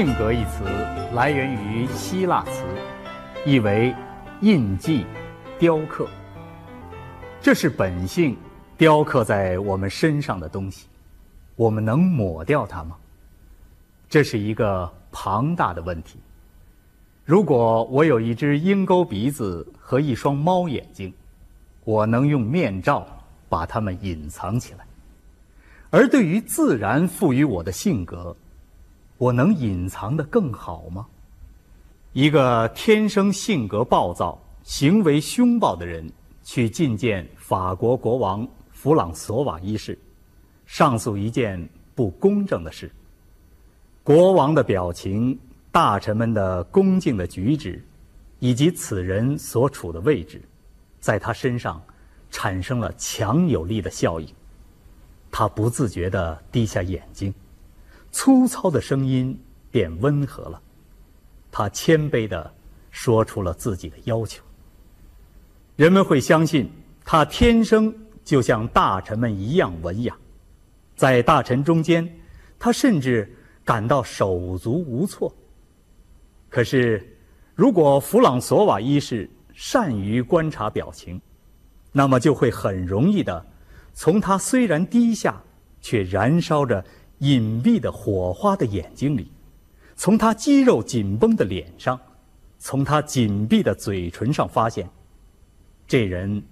性格一词来源于希腊词，意为印记、雕刻。这是本性雕刻在我们身上的东西，我们能抹掉它吗？这是一个庞大的问题。如果我有一只鹰钩鼻子和一双猫眼睛，我能用面罩把它们隐藏起来；而对于自然赋予我的性格，我能隐藏的更好吗？一个天生性格暴躁、行为凶暴的人去觐见法国国王弗朗索瓦一世，上诉一件不公正的事。国王的表情、大臣们的恭敬的举止，以及此人所处的位置，在他身上产生了强有力的效应。他不自觉地低下眼睛。粗糙的声音变温和了，他谦卑地说出了自己的要求。人们会相信他天生就像大臣们一样文雅，在大臣中间，他甚至感到手足无措。可是，如果弗朗索瓦一世善于观察表情，那么就会很容易的从他虽然低下却燃烧着。隐蔽的火花的眼睛里，从他肌肉紧绷的脸上，从他紧闭的嘴唇上发现，这人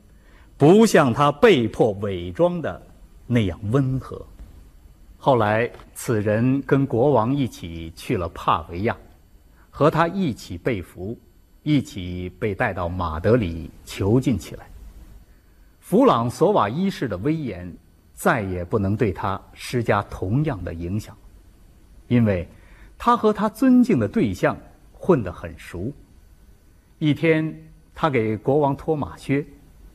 不像他被迫伪装的那样温和。后来，此人跟国王一起去了帕维亚，和他一起被俘，一起被带到马德里囚禁起来。弗朗索瓦一世的威严。再也不能对他施加同样的影响，因为他和他尊敬的对象混得很熟。一天，他给国王脱马靴，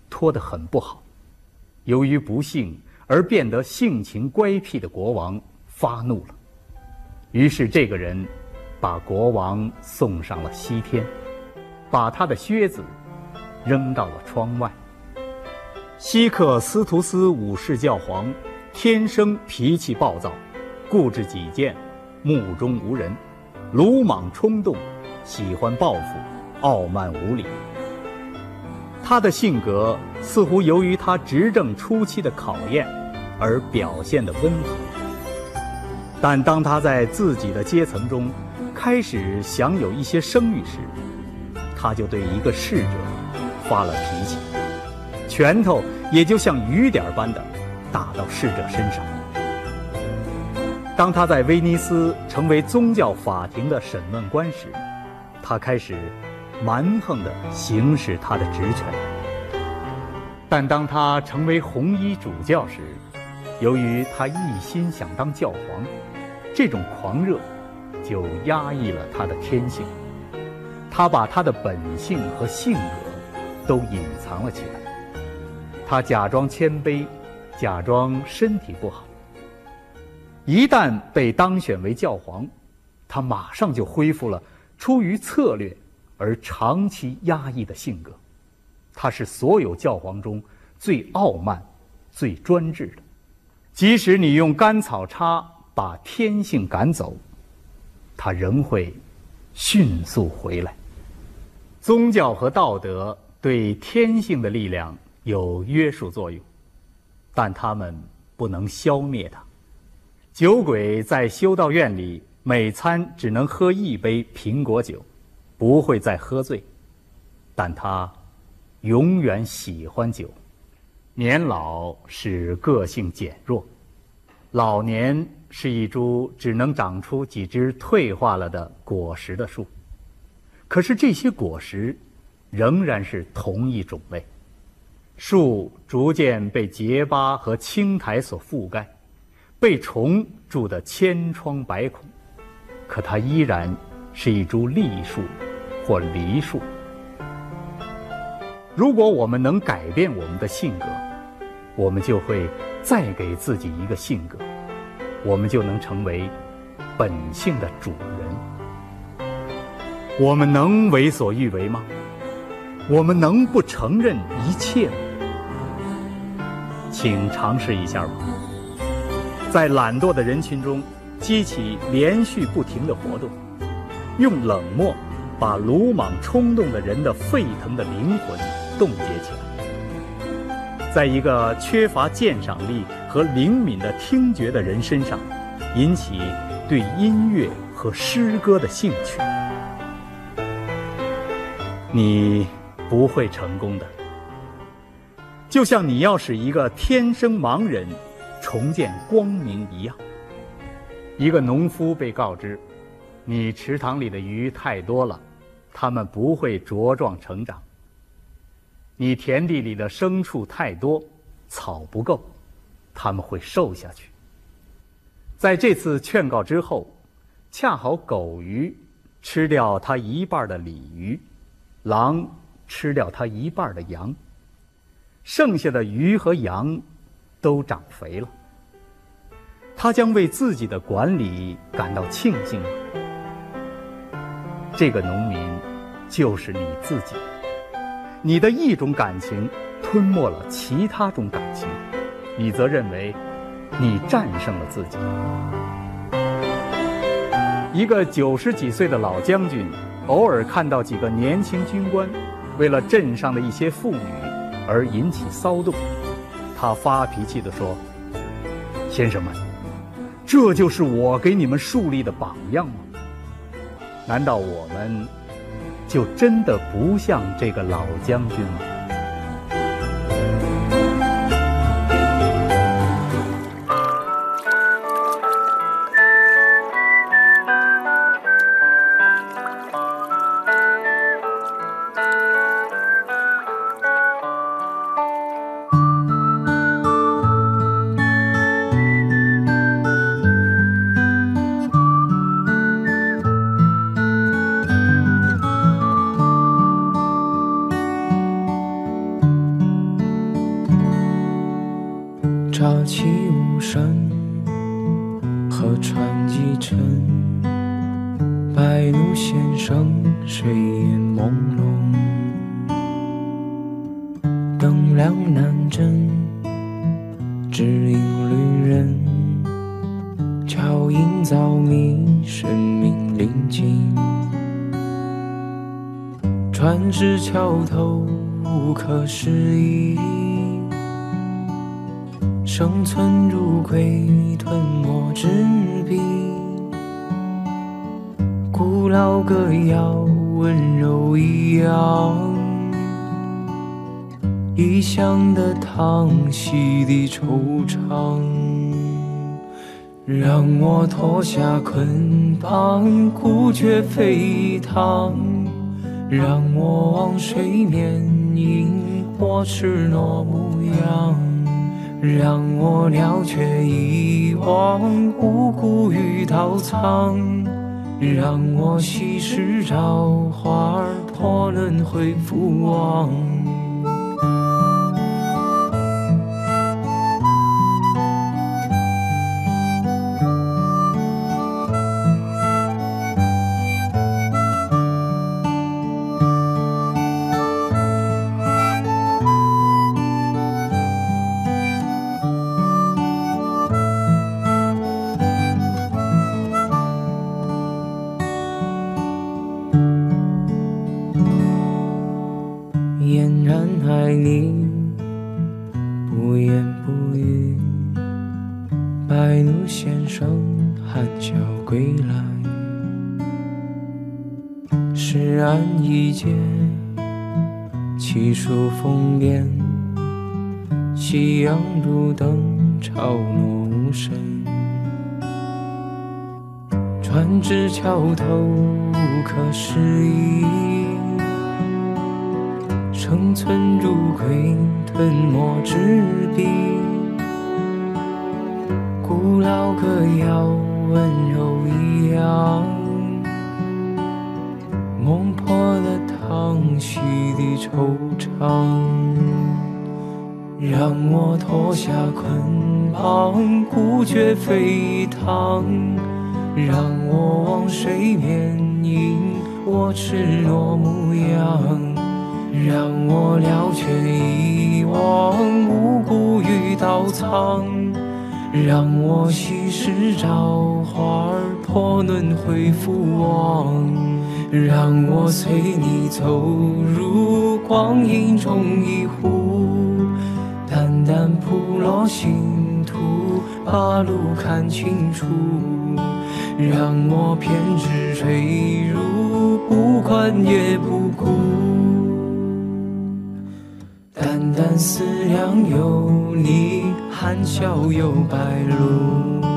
脱得很不好。由于不幸而变得性情乖僻的国王发怒了，于是这个人把国王送上了西天，把他的靴子扔到了窗外。西克斯图斯五世教皇天生脾气暴躁，固执己见，目中无人，鲁莽冲动，喜欢报复，傲慢无礼。他的性格似乎由于他执政初期的考验而表现得温和，但当他在自己的阶层中开始享有一些声誉时，他就对一个侍者发了脾气。拳头也就像雨点般的打到逝者身上。当他在威尼斯成为宗教法庭的审问官时，他开始蛮横地行使他的职权。但当他成为红衣主教时，由于他一心想当教皇，这种狂热就压抑了他的天性。他把他的本性和性格都隐藏了起来。他假装谦卑，假装身体不好。一旦被当选为教皇，他马上就恢复了出于策略而长期压抑的性格。他是所有教皇中最傲慢、最专制的。即使你用甘草叉把天性赶走，他仍会迅速回来。宗教和道德对天性的力量。有约束作用，但他们不能消灭它。酒鬼在修道院里每餐只能喝一杯苹果酒，不会再喝醉，但他永远喜欢酒。年老使个性减弱，老年是一株只能长出几枝退化了的果实的树，可是这些果实仍然是同一种类。树逐渐被结疤和青苔所覆盖，被虫蛀得千疮百孔，可它依然是一株栗树或梨树。如果我们能改变我们的性格，我们就会再给自己一个性格，我们就能成为本性的主人。我们能为所欲为吗？我们能不承认一切吗？请尝试一下吧。在懒惰的人群中，激起连续不停的活动，用冷漠把鲁莽冲动的人的沸腾的灵魂冻结起来，在一个缺乏鉴赏力和灵敏的听觉的人身上，引起对音乐和诗歌的兴趣。你不会成功的，就像你要使一个天生盲人重见光明一样。一个农夫被告知，你池塘里的鱼太多了，它们不会茁壮成长。你田地里的牲畜太多，草不够，它们会瘦下去。在这次劝告之后，恰好狗鱼吃掉它一半的鲤鱼。狼吃掉它一半的羊，剩下的鱼和羊都长肥了。他将为自己的管理感到庆幸吗？这个农民就是你自己，你的一种感情吞没了其他种感情，你则认为你战胜了自己。一个九十几岁的老将军。偶尔看到几个年轻军官为了镇上的一些妇女而引起骚动，他发脾气地说：“先生们，这就是我给你们树立的榜样吗？难道我们就真的不像这个老将军吗？”潮起无声，河船积沉。白鹭先生睡眼朦胧，灯亮南针，只影旅人。桥影早迷，生命临近。船只桥头，无可失意。生存如鬼吞没纸笔，古老歌谣温柔一样，异乡的叹息的惆怅，让我脱下捆绑，孤绝沸腾。让我望水面映我赤裸模样，让我了却一忘无故与刀藏，让我稀释朝花破轮回复往。嫣然爱你，不言不语。白鹭先生含笑归来，石岸一阶，起数风帘。夕阳如灯，潮落无声。船至桥头，可示意。生存如鬼吞没纸笔，古老歌谣温柔一样，梦破了叹息的惆怅，让我脱下捆绑，孤绝沸腾。让我望水面映我赤裸模样，让我了却遗忘无辜与刀藏，让我昔时朝花儿破轮回复往，让我随你走入光阴中一壶，淡淡铺落星途，把路看清楚。让我偏执坠入，不管也不顾。淡淡思量有你，含笑有白露。